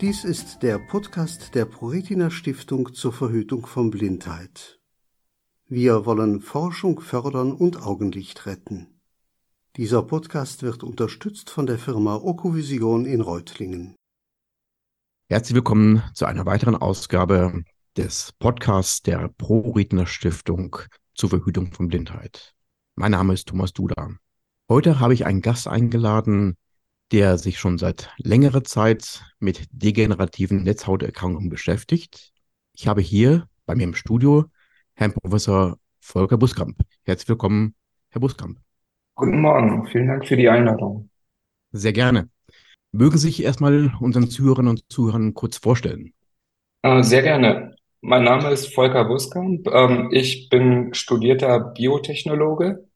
Dies ist der Podcast der ProRetina Stiftung zur Verhütung von Blindheit. Wir wollen Forschung fördern und Augenlicht retten. Dieser Podcast wird unterstützt von der Firma Okovision in Reutlingen. Herzlich willkommen zu einer weiteren Ausgabe des Podcasts der ProRetina Stiftung zur Verhütung von Blindheit. Mein Name ist Thomas Duda. Heute habe ich einen Gast eingeladen, der sich schon seit längerer Zeit mit degenerativen Netzhauterkrankungen beschäftigt. Ich habe hier bei mir im Studio Herrn Professor Volker Buskamp. Herzlich willkommen, Herr Buskamp. Guten Morgen, vielen Dank für die Einladung. Sehr gerne. Mögen Sie sich erstmal unseren Zuhörern und Zuhörern kurz vorstellen? Äh, sehr gerne. Mein Name ist Volker Buskamp. Ähm, ich bin studierter Biotechnologe.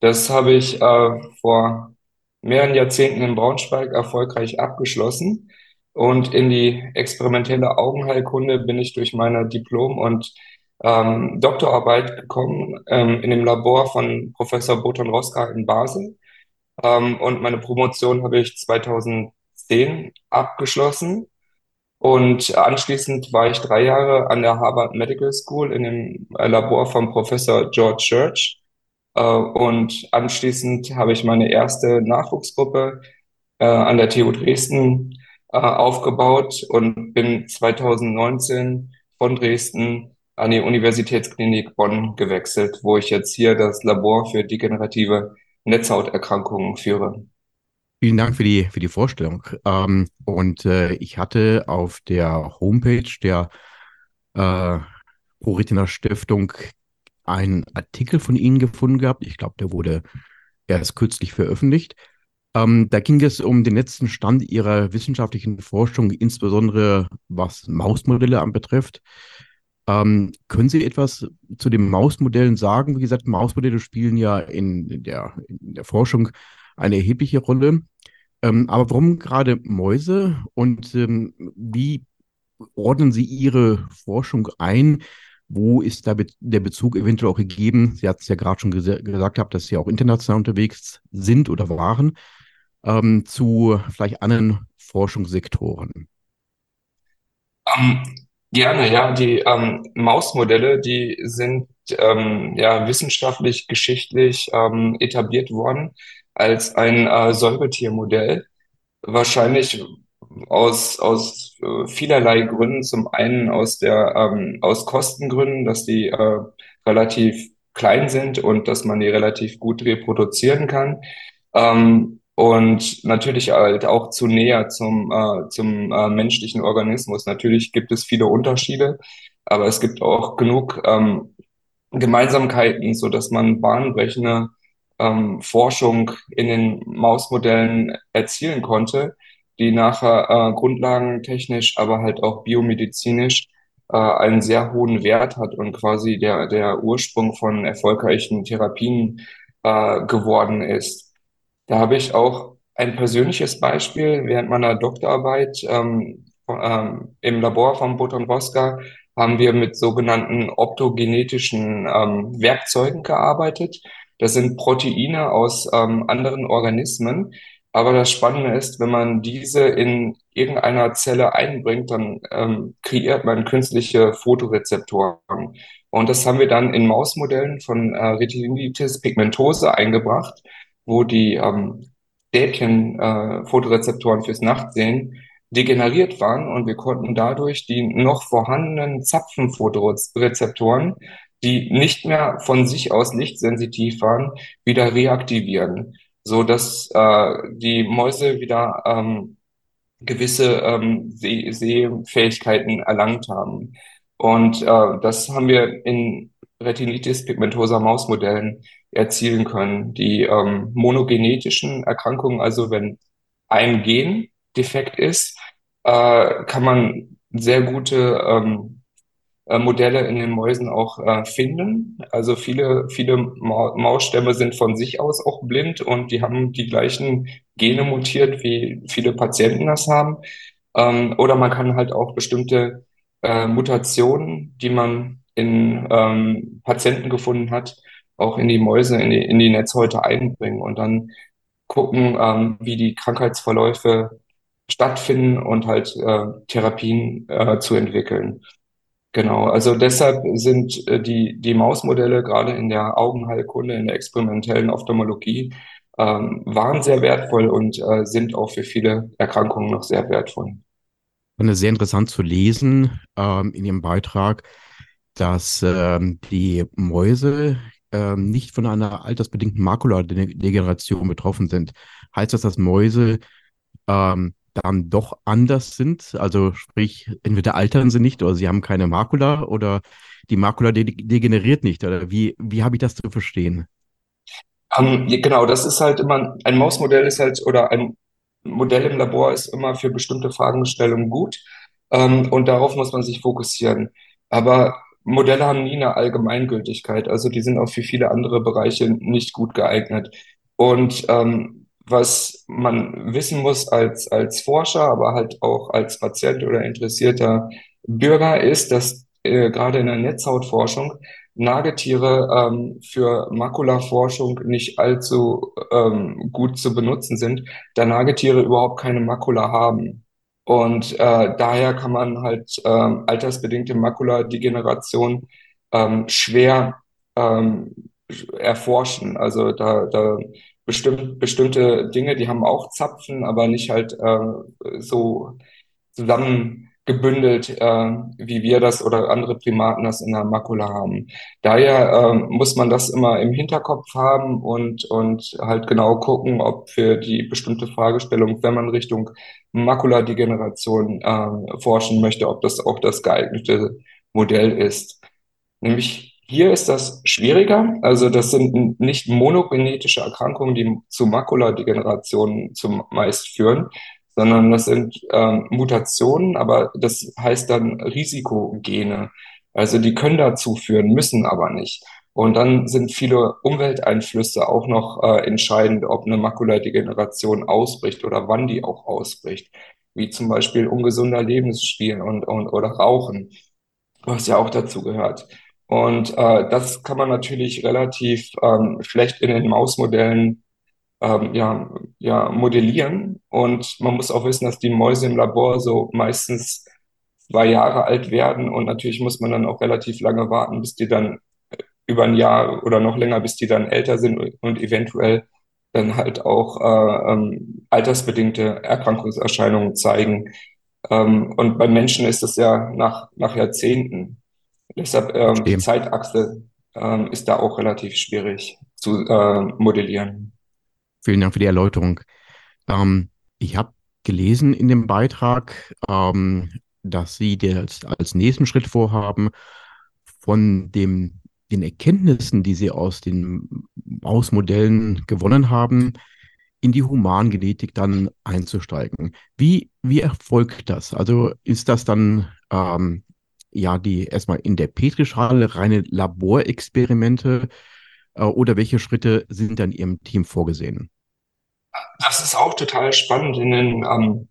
Das habe ich äh, vor mehreren Jahrzehnten in Braunschweig erfolgreich abgeschlossen. Und in die experimentelle Augenheilkunde bin ich durch meine Diplom- und ähm, Doktorarbeit gekommen ähm, in dem Labor von Professor Boton Roska in Basel. Ähm, und meine Promotion habe ich 2010 abgeschlossen. Und anschließend war ich drei Jahre an der Harvard Medical School in dem Labor von Professor George Church und anschließend habe ich meine erste Nachwuchsgruppe äh, an der TU Dresden äh, aufgebaut und bin 2019 von Dresden an die Universitätsklinik Bonn gewechselt, wo ich jetzt hier das Labor für degenerative Netzhauterkrankungen führe. Vielen Dank für die, für die Vorstellung. Ähm, und äh, ich hatte auf der Homepage der äh, ProRetina Stiftung einen Artikel von Ihnen gefunden gehabt. Ich glaube, der wurde erst kürzlich veröffentlicht. Ähm, da ging es um den letzten Stand Ihrer wissenschaftlichen Forschung, insbesondere was Mausmodelle anbetrifft. Ähm, können Sie etwas zu den Mausmodellen sagen? Wie gesagt, Mausmodelle spielen ja in der, in der Forschung eine erhebliche Rolle. Ähm, aber warum gerade Mäuse und ähm, wie ordnen Sie Ihre Forschung ein? Wo ist da der Bezug eventuell auch gegeben? Sie hat es ja gerade schon ges gesagt, dass Sie auch international unterwegs sind oder waren, ähm, zu vielleicht anderen Forschungssektoren. Ähm, gerne, ja. Die ähm, Mausmodelle, die sind ähm, ja wissenschaftlich, geschichtlich ähm, etabliert worden als ein äh, Säugetiermodell. Wahrscheinlich aus, aus äh, vielerlei Gründen. Zum einen aus der, ähm, aus Kostengründen, dass die äh, relativ klein sind und dass man die relativ gut reproduzieren kann. Ähm, und natürlich halt auch zu näher zum, äh, zum äh, menschlichen Organismus. Natürlich gibt es viele Unterschiede, aber es gibt auch genug ähm, Gemeinsamkeiten, so dass man bahnbrechende ähm, Forschung in den Mausmodellen erzielen konnte die nachher äh, grundlagentechnisch, aber halt auch biomedizinisch äh, einen sehr hohen Wert hat und quasi der, der Ursprung von erfolgreichen Therapien äh, geworden ist. Da habe ich auch ein persönliches Beispiel während meiner Doktorarbeit ähm, ähm, im Labor von Boton Bosca haben wir mit sogenannten optogenetischen ähm, Werkzeugen gearbeitet. Das sind Proteine aus ähm, anderen Organismen, aber das Spannende ist, wenn man diese in irgendeiner Zelle einbringt, dann ähm, kreiert man künstliche Fotorezeptoren. Und das haben wir dann in Mausmodellen von äh, Retinitis pigmentosa eingebracht, wo die ähm, Stäbchen-Fotorezeptoren äh, fürs Nachtsehen degeneriert waren und wir konnten dadurch die noch vorhandenen Zapfenfotorezeptoren, die nicht mehr von sich aus lichtsensitiv waren, wieder reaktivieren so dass äh, die Mäuse wieder ähm, gewisse ähm, Seh Sehfähigkeiten erlangt haben. Und äh, das haben wir in Retinitis pigmentosa Mausmodellen erzielen können. Die ähm, monogenetischen Erkrankungen, also wenn ein Gen defekt ist, äh, kann man sehr gute ähm, äh, Modelle in den Mäusen auch äh, finden. Also viele, viele Ma Mausstämme sind von sich aus auch blind und die haben die gleichen Gene mutiert, wie viele Patienten das haben. Ähm, oder man kann halt auch bestimmte äh, Mutationen, die man in ähm, Patienten gefunden hat, auch in die Mäuse, in die, in die Netzhäute einbringen und dann gucken, ähm, wie die Krankheitsverläufe stattfinden und halt äh, Therapien äh, zu entwickeln. Genau, also deshalb sind äh, die, die Mausmodelle gerade in der Augenheilkunde, in der experimentellen Ophthalmologie, ähm, waren sehr wertvoll und äh, sind auch für viele Erkrankungen noch sehr wertvoll. Und sehr interessant zu lesen ähm, in Ihrem Beitrag, dass ähm, die Mäuse ähm, nicht von einer altersbedingten Makuladegeneration betroffen sind. Heißt das, dass Mäuse ähm, dann doch anders sind? Also sprich, entweder altern sie nicht oder sie haben keine Makula oder die Makula de degeneriert nicht. Oder wie, wie habe ich das zu verstehen? Um, ähm, genau, das ist halt immer, ein Mausmodell ist halt, oder ein Modell im Labor ist immer für bestimmte Fragestellungen gut. Um, ähm, und darauf muss man sich fokussieren. Aber Modelle haben nie eine Allgemeingültigkeit. Also die sind auch für viele andere Bereiche nicht gut geeignet. Und ähm, was man wissen muss als, als Forscher, aber halt auch als Patient oder interessierter Bürger, ist, dass äh, gerade in der Netzhautforschung Nagetiere ähm, für Makulaforschung nicht allzu ähm, gut zu benutzen sind, da Nagetiere überhaupt keine Makula haben. Und äh, daher kann man halt äh, altersbedingte Makuladegeneration ähm, schwer ähm, erforschen. Also da, da bestimmt, bestimmte Dinge, die haben auch Zapfen, aber nicht halt äh, so zusammengebündelt, äh, wie wir das oder andere Primaten das in der Makula haben. Daher äh, muss man das immer im Hinterkopf haben und, und halt genau gucken, ob für die bestimmte Fragestellung, wenn man Richtung Makuladegeneration äh, forschen möchte, ob das auch das geeignete Modell ist. Nämlich hier ist das schwieriger. Also das sind nicht monogenetische Erkrankungen, die zu Makuladegenerationen zumeist führen, sondern das sind ähm, Mutationen, aber das heißt dann Risikogene. Also die können dazu führen, müssen aber nicht. Und dann sind viele Umwelteinflüsse auch noch äh, entscheidend, ob eine Makuladegeneration ausbricht oder wann die auch ausbricht, wie zum Beispiel ungesunder Lebensstil und, und oder Rauchen, was ja auch dazu gehört. Und äh, das kann man natürlich relativ ähm, schlecht in den Mausmodellen ähm, ja, ja, modellieren. Und man muss auch wissen, dass die Mäuse im Labor so meistens zwei Jahre alt werden. Und natürlich muss man dann auch relativ lange warten, bis die dann über ein Jahr oder noch länger, bis die dann älter sind und eventuell dann halt auch äh, ähm, altersbedingte Erkrankungserscheinungen zeigen. Ähm, und bei Menschen ist das ja nach, nach Jahrzehnten. Deshalb ähm, die Zeitachse ähm, ist da auch relativ schwierig zu äh, modellieren. Vielen Dank für die Erläuterung. Ähm, ich habe gelesen in dem Beitrag, ähm, dass Sie als, als nächsten Schritt vorhaben, von dem, den Erkenntnissen, die Sie aus den Mausmodellen gewonnen haben, in die Humangenetik dann einzusteigen. Wie, wie erfolgt das? Also ist das dann ähm, ja die erstmal in der Petrischale reine Laborexperimente äh, oder welche Schritte sind dann Ihrem Team vorgesehen? Das ist auch total spannend. In den ähm,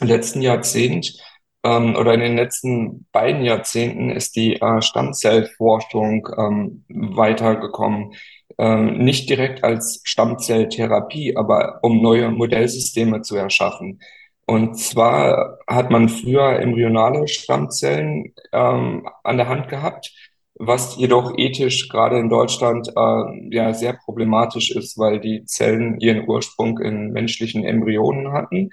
letzten Jahrzehnt ähm, oder in den letzten beiden Jahrzehnten ist die äh, Stammzellforschung ähm, weitergekommen. Ähm, nicht direkt als Stammzelltherapie, aber um neue Modellsysteme zu erschaffen. Und zwar hat man früher embryonale Stammzellen ähm, an der Hand gehabt, was jedoch ethisch gerade in Deutschland äh, ja sehr problematisch ist, weil die Zellen ihren Ursprung in menschlichen Embryonen hatten.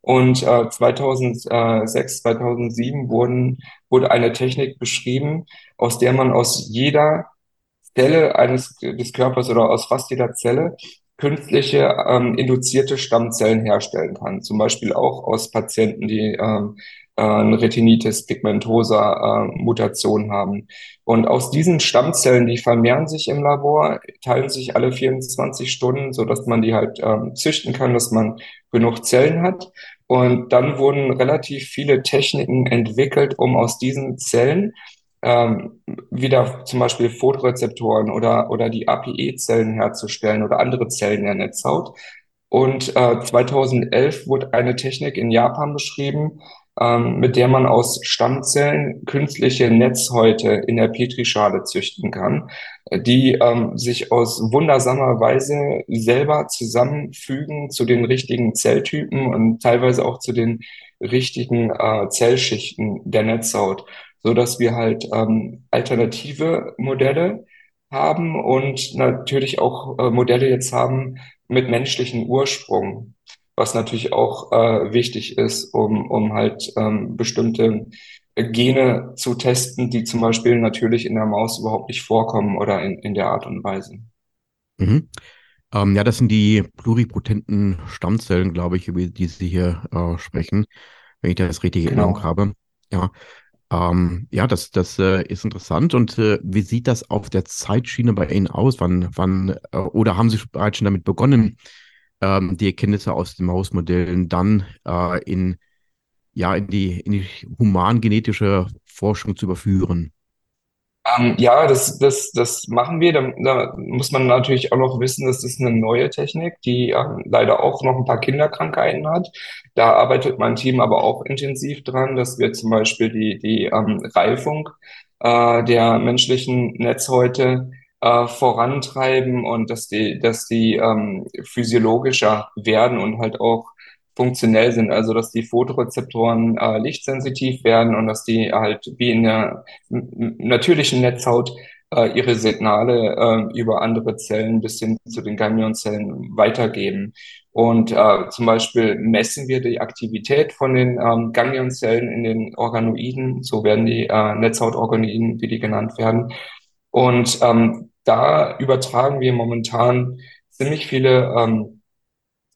Und äh, 2006, 2007 wurden, wurde eine Technik beschrieben, aus der man aus jeder Zelle eines des Körpers oder aus fast jeder Zelle künstliche ähm, induzierte Stammzellen herstellen kann. Zum Beispiel auch aus Patienten, die ähm, äh, Retinitis pigmentosa äh, Mutation haben. Und aus diesen Stammzellen, die vermehren sich im Labor, teilen sich alle 24 Stunden, so dass man die halt ähm, züchten kann, dass man genug Zellen hat. Und dann wurden relativ viele Techniken entwickelt, um aus diesen Zellen ähm, wieder zum Beispiel Photorezeptoren oder, oder die APE-Zellen herzustellen oder andere Zellen der Netzhaut. Und äh, 2011 wurde eine Technik in Japan beschrieben, ähm, mit der man aus Stammzellen künstliche Netzhäute in der Petrischale züchten kann. die ähm, sich aus wundersamer Weise selber zusammenfügen zu den richtigen Zelltypen und teilweise auch zu den richtigen äh, Zellschichten der Netzhaut, so dass wir halt ähm, alternative Modelle haben und natürlich auch äh, Modelle jetzt haben mit menschlichem Ursprung, was natürlich auch äh, wichtig ist, um, um halt ähm, bestimmte Gene zu testen, die zum Beispiel natürlich in der Maus überhaupt nicht vorkommen oder in, in der Art und Weise. Mhm. Ähm, ja, das sind die pluripotenten Stammzellen, glaube ich, über die Sie hier äh, sprechen, wenn ich das richtig in genau. Erinnerung habe. Ja, ähm, ja, das, das äh, ist interessant. Und äh, wie sieht das auf der Zeitschiene bei Ihnen aus? Wann, wann, äh, oder haben Sie bereits schon damit begonnen, ähm, die Erkenntnisse aus den Mausmodellen dann äh, in ja, in die, in die humangenetische Forschung zu überführen? Ähm, ja, das, das, das machen wir. Da, da muss man natürlich auch noch wissen, das ist eine neue Technik, die ähm, leider auch noch ein paar Kinderkrankheiten hat. Da arbeitet mein Team aber auch intensiv dran, dass wir zum Beispiel die, die ähm, Reifung äh, der menschlichen Netzhäute äh, vorantreiben und dass die, dass die ähm, physiologischer werden und halt auch funktionell sind, also dass die Fotorezeptoren äh, lichtsensitiv werden und dass die halt wie in der natürlichen Netzhaut äh, ihre Signale äh, über andere Zellen bis hin zu den Ganglionzellen weitergeben. Und äh, zum Beispiel messen wir die Aktivität von den ähm, Ganglionzellen in den Organoiden, so werden die äh, Netzhautorganoiden, wie die genannt werden. Und ähm, da übertragen wir momentan ziemlich viele ähm,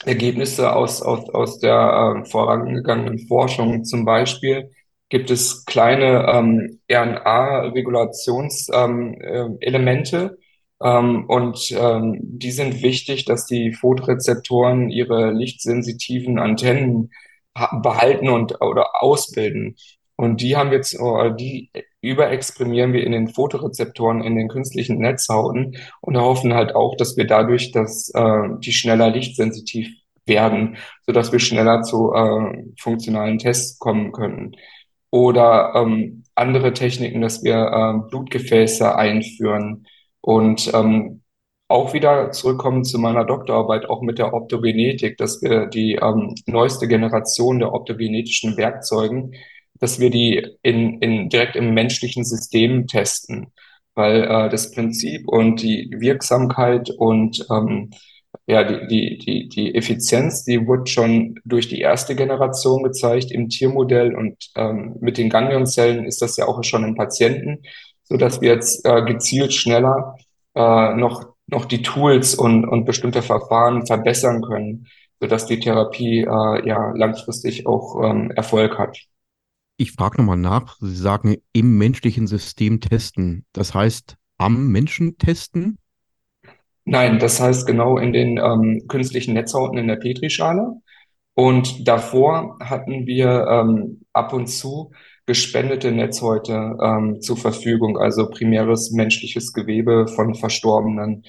Ergebnisse aus, aus, aus der äh, vorangegangenen Forschung. Zum Beispiel gibt es kleine ähm, RNA-Regulationselemente ähm, äh, ähm, und ähm, die sind wichtig, dass die Photorezeptoren ihre lichtsensitiven Antennen behalten und oder ausbilden. Und die haben jetzt, die überexprimieren wir in den Photorezeptoren in den künstlichen Netzhauten und hoffen halt auch, dass wir dadurch, dass äh, die schneller lichtsensitiv werden, so dass wir schneller zu äh, funktionalen Tests kommen können. Oder ähm, andere Techniken, dass wir äh, Blutgefäße einführen und ähm, auch wieder zurückkommen zu meiner Doktorarbeit, auch mit der Optogenetik, dass wir die ähm, neueste Generation der optogenetischen Werkzeugen dass wir die in, in, direkt im menschlichen System testen, weil äh, das Prinzip und die Wirksamkeit und ähm, ja, die, die, die, die Effizienz, die wurde schon durch die erste Generation gezeigt im Tiermodell und ähm, mit den Ganglionzellen ist das ja auch schon im Patienten, so dass wir jetzt äh, gezielt schneller äh, noch, noch die Tools und, und bestimmte Verfahren verbessern können, so dass die Therapie äh, ja langfristig auch ähm, Erfolg hat. Ich frage nochmal nach. Sie sagen, im menschlichen System testen. Das heißt, am Menschen testen? Nein, das heißt genau in den ähm, künstlichen Netzhauten in der Petrischale. Und davor hatten wir ähm, ab und zu gespendete Netzhäute ähm, zur Verfügung, also primäres menschliches Gewebe von Verstorbenen.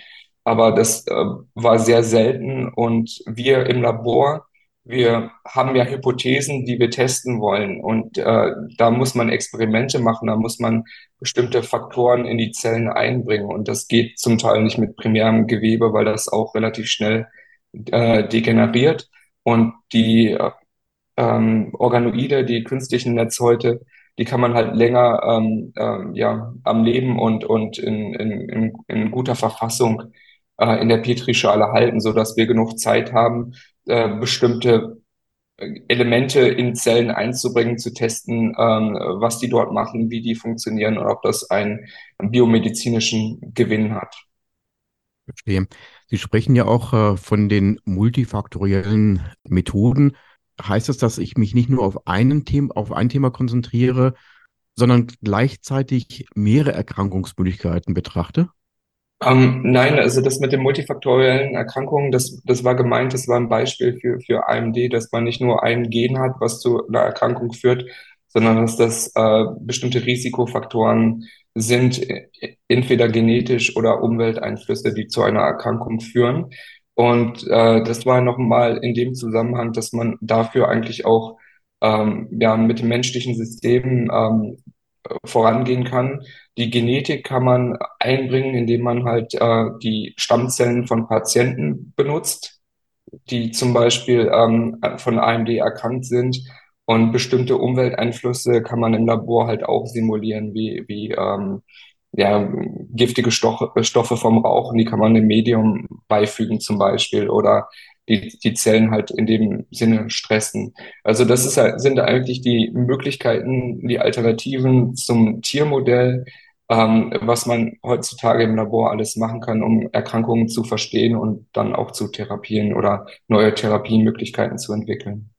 Aber das äh, war sehr selten und wir im Labor wir haben ja Hypothesen, die wir testen wollen. Und äh, da muss man Experimente machen, da muss man bestimmte Faktoren in die Zellen einbringen. Und das geht zum Teil nicht mit primärem Gewebe, weil das auch relativ schnell äh, degeneriert. Und die äh, ähm, Organoide, die künstlichen Netzhäute, die kann man halt länger ähm, äh, ja, am Leben und, und in, in, in, in guter Verfassung äh, in der Petrischale halten, so dass wir genug Zeit haben, äh, bestimmte äh, Elemente in Zellen einzubringen, zu testen, ähm, was die dort machen, wie die funktionieren und ob das einen biomedizinischen Gewinn hat. Verstehe. Sie sprechen ja auch äh, von den multifaktoriellen Methoden. Heißt das, dass ich mich nicht nur auf einen Thema, auf ein Thema konzentriere, sondern gleichzeitig mehrere Erkrankungsmöglichkeiten betrachte? Ähm, nein, also das mit den multifaktoriellen Erkrankungen, das, das war gemeint, das war ein Beispiel für, für AMD, dass man nicht nur ein Gen hat, was zu einer Erkrankung führt, sondern dass das äh, bestimmte Risikofaktoren sind, entweder genetisch oder Umwelteinflüsse, die zu einer Erkrankung führen. Und äh, das war nochmal in dem Zusammenhang, dass man dafür eigentlich auch ähm, ja, mit dem menschlichen System ähm, vorangehen kann. Die Genetik kann man einbringen, indem man halt äh, die Stammzellen von Patienten benutzt, die zum Beispiel ähm, von AMD erkrankt sind. Und bestimmte Umwelteinflüsse kann man im Labor halt auch simulieren, wie, wie ähm, ja, giftige Stoff, Stoffe vom Rauchen, die kann man dem Medium beifügen zum Beispiel oder die, die Zellen halt in dem Sinne stressen. Also das ist halt, sind eigentlich die Möglichkeiten, die Alternativen zum Tiermodell, ähm, was man heutzutage im Labor alles machen kann, um Erkrankungen zu verstehen und dann auch zu therapieren oder neue Therapiemöglichkeiten zu entwickeln.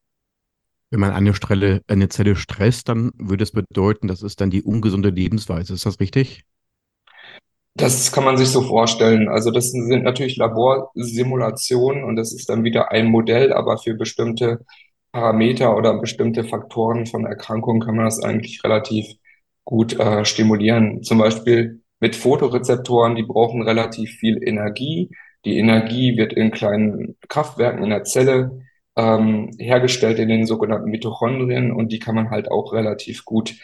Wenn man eine, Stelle, eine Zelle stresst, dann würde es bedeuten, das ist dann die ungesunde Lebensweise. Ist das richtig? Das kann man sich so vorstellen. Also das sind natürlich Laborsimulationen und das ist dann wieder ein Modell, aber für bestimmte Parameter oder bestimmte Faktoren von Erkrankungen kann man das eigentlich relativ gut äh, stimulieren. Zum Beispiel mit Fotorezeptoren, die brauchen relativ viel Energie. Die Energie wird in kleinen Kraftwerken in der Zelle ähm, hergestellt in den sogenannten Mitochondrien und die kann man halt auch relativ gut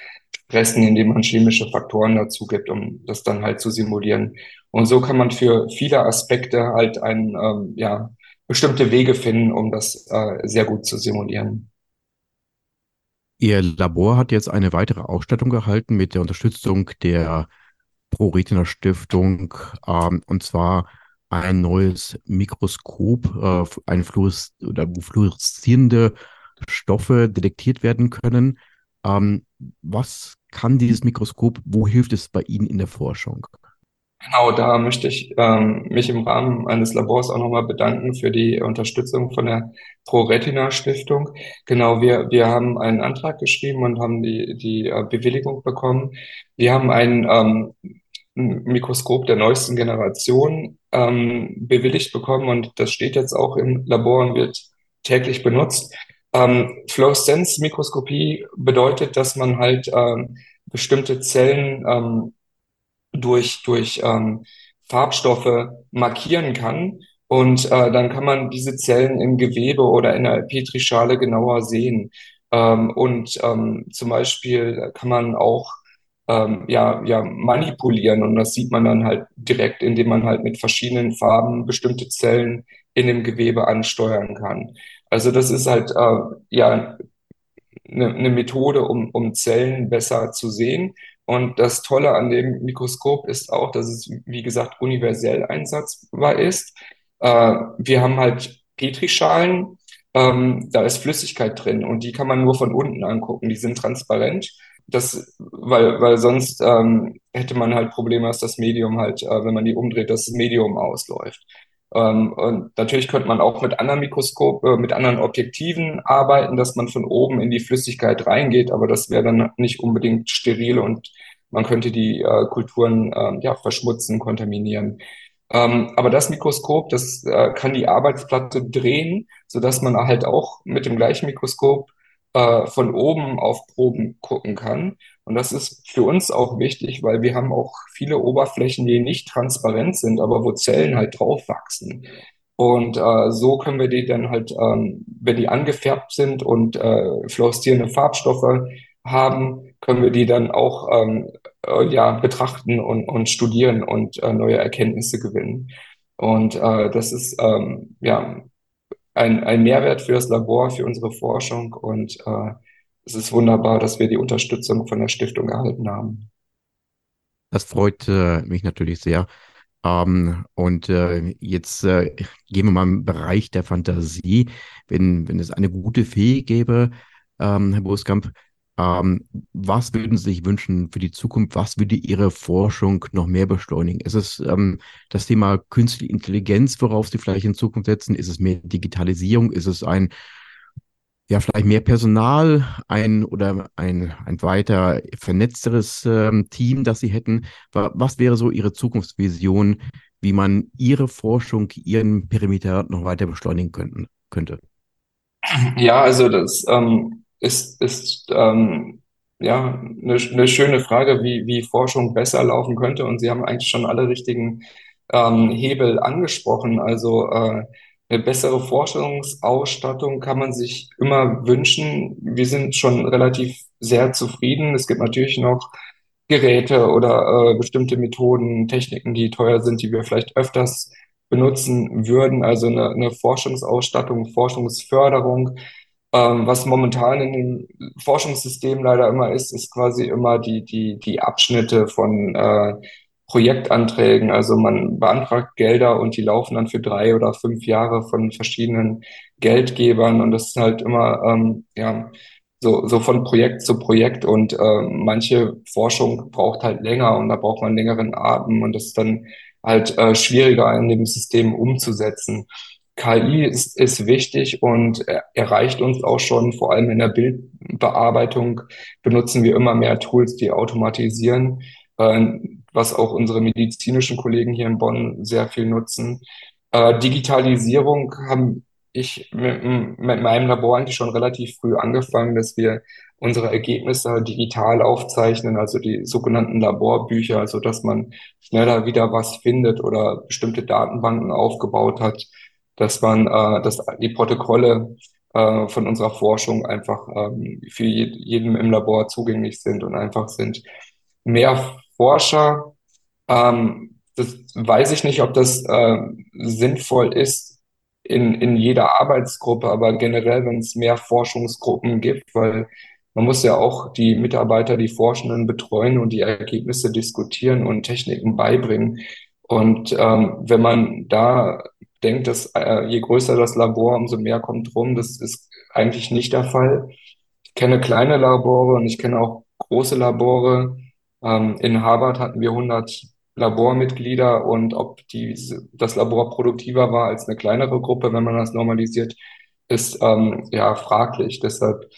stressen, indem man chemische Faktoren dazu gibt, um das dann halt zu simulieren. Und so kann man für viele Aspekte halt ein, ähm, ja, bestimmte Wege finden, um das äh, sehr gut zu simulieren. Ihr Labor hat jetzt eine weitere Ausstattung gehalten mit der Unterstützung der ProRetina Stiftung, ähm, und zwar ein neues Mikroskop, äh, ein Fluores oder fluoreszierende Stoffe detektiert werden können. Ähm, was kann dieses Mikroskop, wo hilft es bei Ihnen in der Forschung? Genau, da möchte ich ähm, mich im Rahmen eines Labors auch nochmal bedanken für die Unterstützung von der ProRetina Stiftung. Genau, wir, wir haben einen Antrag geschrieben und haben die, die äh, Bewilligung bekommen. Wir haben ein ähm, Mikroskop der neuesten Generation ähm, bewilligt bekommen und das steht jetzt auch im Labor und wird täglich benutzt. Ähm, Fluoreszenzmikroskopie bedeutet, dass man halt ähm, bestimmte Zellen ähm, durch, durch ähm, Farbstoffe markieren kann. Und äh, dann kann man diese Zellen im Gewebe oder in der Petrischale genauer sehen. Ähm, und ähm, zum Beispiel kann man auch ähm, ja, ja, manipulieren. Und das sieht man dann halt direkt, indem man halt mit verschiedenen Farben bestimmte Zellen in dem Gewebe ansteuern kann. Also das ist halt äh, ja eine, eine Methode, um, um Zellen besser zu sehen. Und das Tolle an dem Mikroskop ist auch, dass es, wie gesagt, universell einsatzbar ist. Äh, wir haben halt Petrischalen, ähm, da ist Flüssigkeit drin und die kann man nur von unten angucken. Die sind transparent das, weil, weil sonst ähm, hätte man halt Probleme, dass das Medium halt, äh, wenn man die umdreht, das Medium ausläuft. Ähm, und natürlich könnte man auch mit anderen Mikroskop, äh, mit anderen Objektiven arbeiten, dass man von oben in die Flüssigkeit reingeht, aber das wäre dann nicht unbedingt steril und man könnte die äh, Kulturen äh, ja, verschmutzen, kontaminieren. Ähm, aber das Mikroskop, das äh, kann die Arbeitsplatte drehen, so dass man halt auch mit dem gleichen Mikroskop äh, von oben auf Proben gucken kann. Und das ist für uns auch wichtig, weil wir haben auch viele Oberflächen, die nicht transparent sind, aber wo Zellen halt drauf wachsen. Und äh, so können wir die dann halt, ähm, wenn die angefärbt sind und äh, fluoreszierende Farbstoffe haben, können wir die dann auch ähm, äh, ja, betrachten und, und studieren und äh, neue Erkenntnisse gewinnen. Und äh, das ist ähm, ja ein, ein Mehrwert für das Labor, für unsere Forschung und äh, es ist wunderbar, dass wir die Unterstützung von der Stiftung erhalten haben. Das freut äh, mich natürlich sehr. Ähm, und äh, jetzt äh, gehen wir mal im Bereich der Fantasie. Wenn, wenn es eine gute Fee gäbe, ähm, Herr Boskamp, ähm, was würden Sie sich wünschen für die Zukunft? Was würde Ihre Forschung noch mehr beschleunigen? Ist es ähm, das Thema künstliche Intelligenz, worauf Sie vielleicht in Zukunft setzen? Ist es mehr Digitalisierung? Ist es ein, ja, vielleicht mehr Personal, ein oder ein, ein weiter vernetzteres ähm, Team, das Sie hätten? Was wäre so Ihre Zukunftsvision, wie man Ihre Forschung, Ihren Perimeter noch weiter beschleunigen könnten, könnte? Ja, also das, ähm, ist, ist ähm, ja eine, eine schöne Frage, wie, wie Forschung besser laufen könnte. Und Sie haben eigentlich schon alle richtigen ähm, Hebel angesprochen. Also äh, eine bessere Forschungsausstattung kann man sich immer wünschen. Wir sind schon relativ sehr zufrieden. Es gibt natürlich noch Geräte oder äh, bestimmte Methoden, Techniken, die teuer sind, die wir vielleicht öfters benutzen würden. Also eine, eine Forschungsausstattung, Forschungsförderung. Ähm, was momentan in dem Forschungssystem leider immer ist, ist quasi immer die, die, die Abschnitte von äh, Projektanträgen. Also man beantragt Gelder und die laufen dann für drei oder fünf Jahre von verschiedenen Geldgebern. Und das ist halt immer ähm, ja so, so von Projekt zu Projekt. Und äh, manche Forschung braucht halt länger und da braucht man längeren Atem. Und das ist dann halt äh, schwieriger in dem System umzusetzen. KI ist, ist wichtig und erreicht uns auch schon, vor allem in der Bildbearbeitung benutzen wir immer mehr Tools, die automatisieren, äh, was auch unsere medizinischen Kollegen hier in Bonn sehr viel nutzen. Äh, Digitalisierung haben ich mit, mit meinem Labor eigentlich schon relativ früh angefangen, dass wir unsere Ergebnisse digital aufzeichnen, also die sogenannten Laborbücher, also dass man schneller wieder was findet oder bestimmte Datenbanken aufgebaut hat, dass man, äh, dass die Protokolle äh, von unserer Forschung einfach ähm, für jeden im Labor zugänglich sind und einfach sind. Mehr Forscher, ähm, das weiß ich nicht, ob das äh, sinnvoll ist, in, in jeder Arbeitsgruppe, aber generell, wenn es mehr Forschungsgruppen gibt, weil man muss ja auch die Mitarbeiter, die Forschenden betreuen und die Ergebnisse diskutieren und Techniken beibringen. Und ähm, wenn man da denkt, dass äh, je größer das Labor, umso mehr kommt rum, das ist eigentlich nicht der Fall. Ich kenne kleine Labore und ich kenne auch große Labore. Ähm, in Harvard hatten wir 100 Labormitglieder und ob die, das Labor produktiver war als eine kleinere Gruppe, wenn man das normalisiert, ist ähm, ja fraglich. Deshalb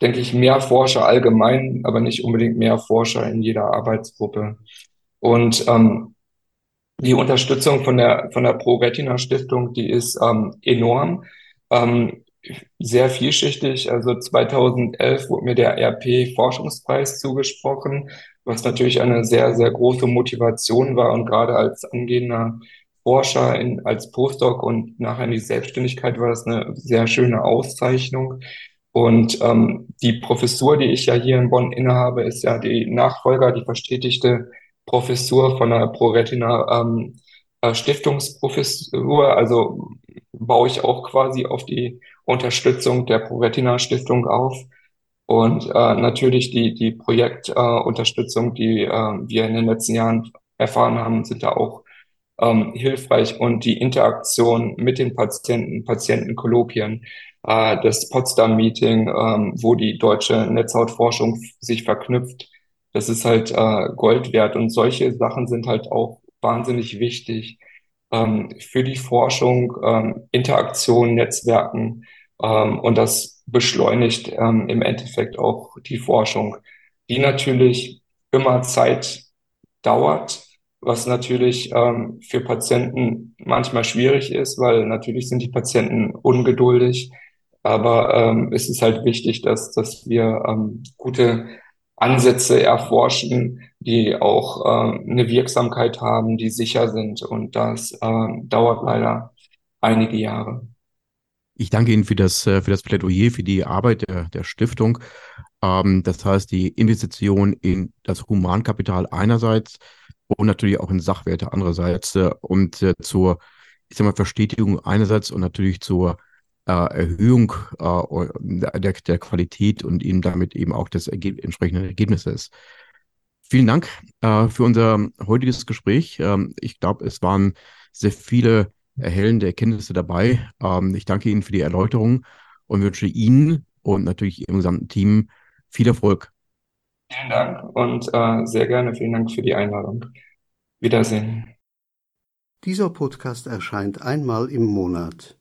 denke ich, mehr Forscher allgemein, aber nicht unbedingt mehr Forscher in jeder Arbeitsgruppe. Und ähm, die Unterstützung von der, von der Pro-Retina Stiftung, die ist ähm, enorm. Ähm, sehr vielschichtig. Also 2011 wurde mir der RP Forschungspreis zugesprochen, was natürlich eine sehr, sehr große Motivation war und gerade als angehender Forscher in, als Postdoc und nachher in die Selbstständigkeit war das eine sehr schöne Auszeichnung. Und ähm, die Professur, die ich ja hier in Bonn innehabe, ist ja die Nachfolger, die verstetigte Professur von der ProRetina ähm, äh, Stiftungsprofessur. Also baue ich auch quasi auf die Unterstützung der ProRetina Stiftung auf. Und äh, natürlich die, die Projektunterstützung, äh, die äh, wir in den letzten Jahren erfahren haben, sind da auch ähm, hilfreich. Und die Interaktion mit den Patienten, Patientenkolloquien, äh, das Potsdam-Meeting, äh, wo die deutsche Netzhautforschung sich verknüpft, das ist halt äh, Gold wert. Und solche Sachen sind halt auch wahnsinnig wichtig ähm, für die Forschung, ähm, Interaktion, Netzwerken. Ähm, und das beschleunigt ähm, im Endeffekt auch die Forschung, die natürlich immer Zeit dauert, was natürlich ähm, für Patienten manchmal schwierig ist, weil natürlich sind die Patienten ungeduldig. Aber ähm, es ist halt wichtig, dass, dass wir ähm, gute Ansätze erforschen, die auch äh, eine Wirksamkeit haben, die sicher sind. Und das dauert leider einige Jahre. Ich danke Ihnen für das, äh, für das Plädoyer, für die Arbeit der, der Stiftung. Ähm, das heißt, die Investition in das Humankapital einerseits und natürlich auch in Sachwerte andererseits äh, und äh, zur, ich sag mal, Verstetigung einerseits und natürlich zur äh, Erhöhung äh, der, der Qualität und eben damit eben auch des Erge entsprechenden Ergebnisses. Vielen Dank äh, für unser heutiges Gespräch. Ähm, ich glaube, es waren sehr viele erhellende Erkenntnisse dabei. Ähm, ich danke Ihnen für die Erläuterung und wünsche Ihnen und natürlich Ihrem gesamten Team viel Erfolg. Vielen Dank und äh, sehr gerne vielen Dank für die Einladung. Wiedersehen. Dieser Podcast erscheint einmal im Monat.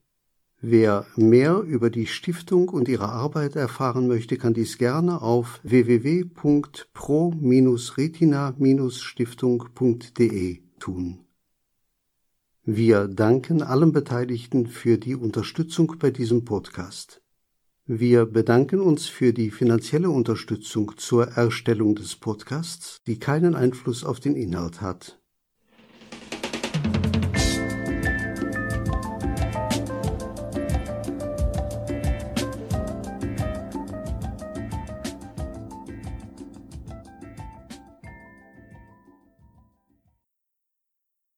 Wer mehr über die Stiftung und ihre Arbeit erfahren möchte, kann dies gerne auf www.pro-retina-stiftung.de tun. Wir danken allen Beteiligten für die Unterstützung bei diesem Podcast. Wir bedanken uns für die finanzielle Unterstützung zur Erstellung des Podcasts, die keinen Einfluss auf den Inhalt hat.